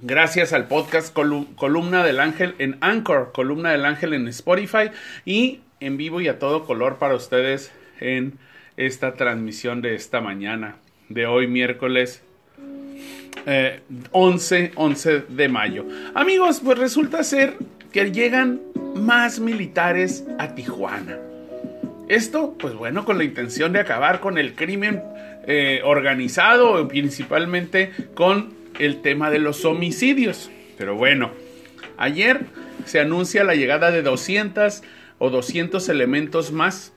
Gracias al podcast Columna del Ángel en Anchor, Columna del Ángel en Spotify y en vivo y a todo color para ustedes en esta transmisión de esta mañana, de hoy miércoles 11, eh, 11 de mayo. Amigos, pues resulta ser que llegan más militares a Tijuana. Esto, pues bueno, con la intención de acabar con el crimen eh, organizado, principalmente con el tema de los homicidios. Pero bueno, ayer se anuncia la llegada de 200 o 200 elementos más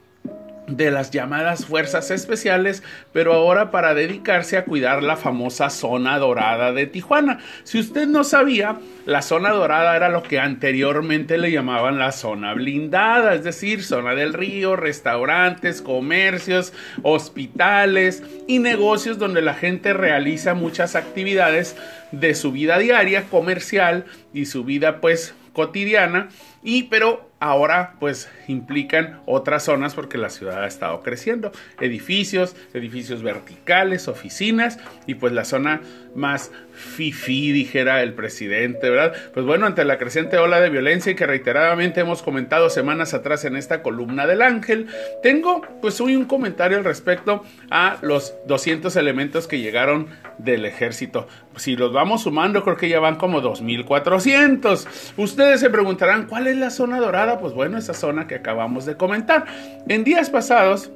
de las llamadas fuerzas especiales, pero ahora para dedicarse a cuidar la famosa zona dorada de Tijuana. Si usted no sabía, la zona dorada era lo que anteriormente le llamaban la zona blindada, es decir, zona del río, restaurantes, comercios, hospitales y negocios donde la gente realiza muchas actividades de su vida diaria, comercial y su vida pues cotidiana y pero ahora pues implican otras zonas porque la ciudad ha estado creciendo, edificios, edificios verticales, oficinas y pues la zona más fifi, dijera el presidente, ¿verdad? Pues bueno, ante la creciente ola de violencia y que reiteradamente hemos comentado semanas atrás en esta columna del ángel, tengo pues hoy un comentario al respecto a los 200 elementos que llegaron del ejército. Si los vamos sumando, creo que ya van como 2400. Ustedes se preguntarán, ¿cuál es la zona dorada? Pues bueno, esa zona que acabamos de comentar. En días pasados,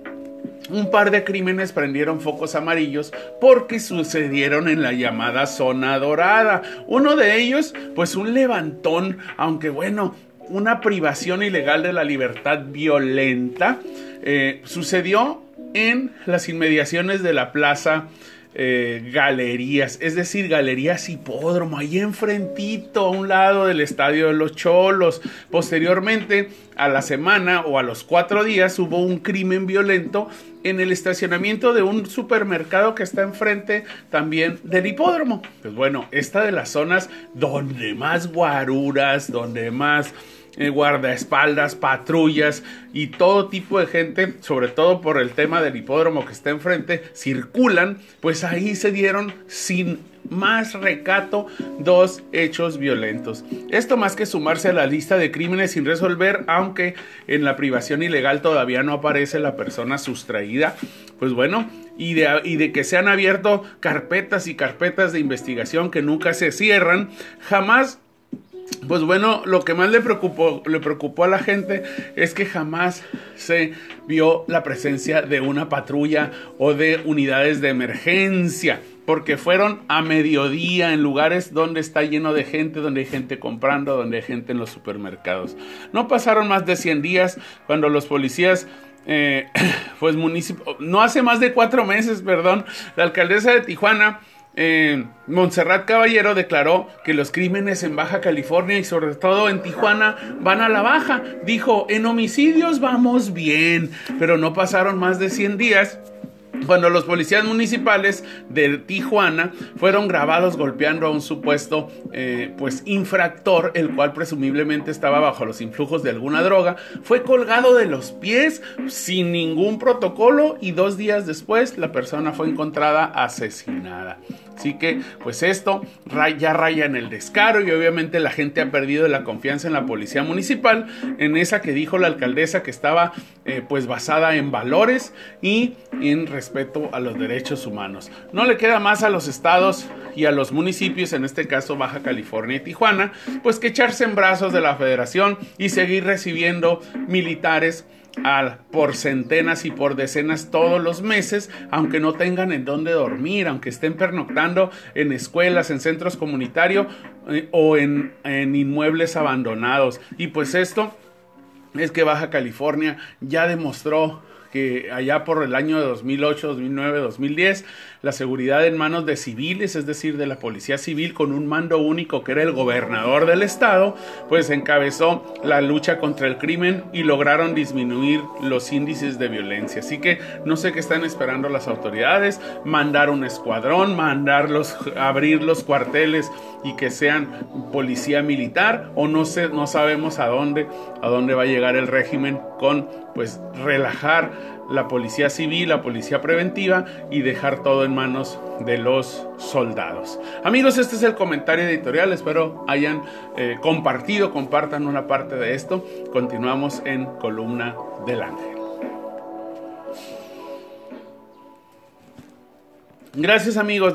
un par de crímenes prendieron focos amarillos porque sucedieron en la llamada zona dorada. Uno de ellos, pues un levantón, aunque bueno, una privación ilegal de la libertad violenta, eh, sucedió en las inmediaciones de la plaza eh, galerías, es decir, galerías hipódromo, ahí enfrentito a un lado del estadio de los Cholos. Posteriormente, a la semana o a los cuatro días, hubo un crimen violento en el estacionamiento de un supermercado que está enfrente también del hipódromo. Pues bueno, esta de las zonas donde más guaruras, donde más eh, guardaespaldas, patrullas y todo tipo de gente, sobre todo por el tema del hipódromo que está enfrente, circulan, pues ahí se dieron sin más recato dos hechos violentos. Esto más que sumarse a la lista de crímenes sin resolver, aunque en la privación ilegal todavía no aparece la persona sustraída, pues bueno, y de, y de, que se han abierto carpetas y carpetas de investigación que nunca se cierran, jamás pues bueno, lo que más le preocupó, le preocupó a la gente es que jamás se vio la presencia de una patrulla o de unidades de emergencia, porque fueron a mediodía en lugares donde está lleno de gente, donde hay gente comprando, donde hay gente en los supermercados. No pasaron más de 100 días cuando los policías eh, pues municipio, no hace más de cuatro meses, perdón, la alcaldesa de Tijuana eh, Montserrat Caballero declaró que los crímenes en Baja California y sobre todo en Tijuana van a la baja. Dijo, en homicidios vamos bien, pero no pasaron más de 100 días cuando los policías municipales de Tijuana fueron grabados golpeando a un supuesto eh, pues infractor, el cual presumiblemente estaba bajo los influjos de alguna droga, fue colgado de los pies sin ningún protocolo y dos días después la persona fue encontrada asesinada. Así que, pues esto ya raya en el descaro y obviamente la gente ha perdido la confianza en la policía municipal, en esa que dijo la alcaldesa que estaba eh, pues basada en valores y en respeto a los derechos humanos. No le queda más a los estados y a los municipios, en este caso Baja California y Tijuana, pues que echarse en brazos de la federación y seguir recibiendo militares al, por centenas y por decenas todos los meses, aunque no tengan en dónde dormir, aunque estén pernoctando en escuelas, en centros comunitarios eh, o en, en inmuebles abandonados. Y pues esto es que Baja California ya demostró que allá por el año de 2008, 2009, 2010, la seguridad en manos de civiles, es decir, de la policía civil con un mando único que era el gobernador del estado, pues encabezó la lucha contra el crimen y lograron disminuir los índices de violencia. Así que no sé qué están esperando las autoridades, mandar un escuadrón, mandarlos, abrir los cuarteles y que sean policía militar o no sé, no sabemos a dónde, a dónde va a llegar el régimen con pues relajar la policía civil, la policía preventiva y dejar todo en manos de los soldados. Amigos, este es el comentario editorial. Espero hayan eh, compartido, compartan una parte de esto. Continuamos en Columna del Ángel. Gracias amigos.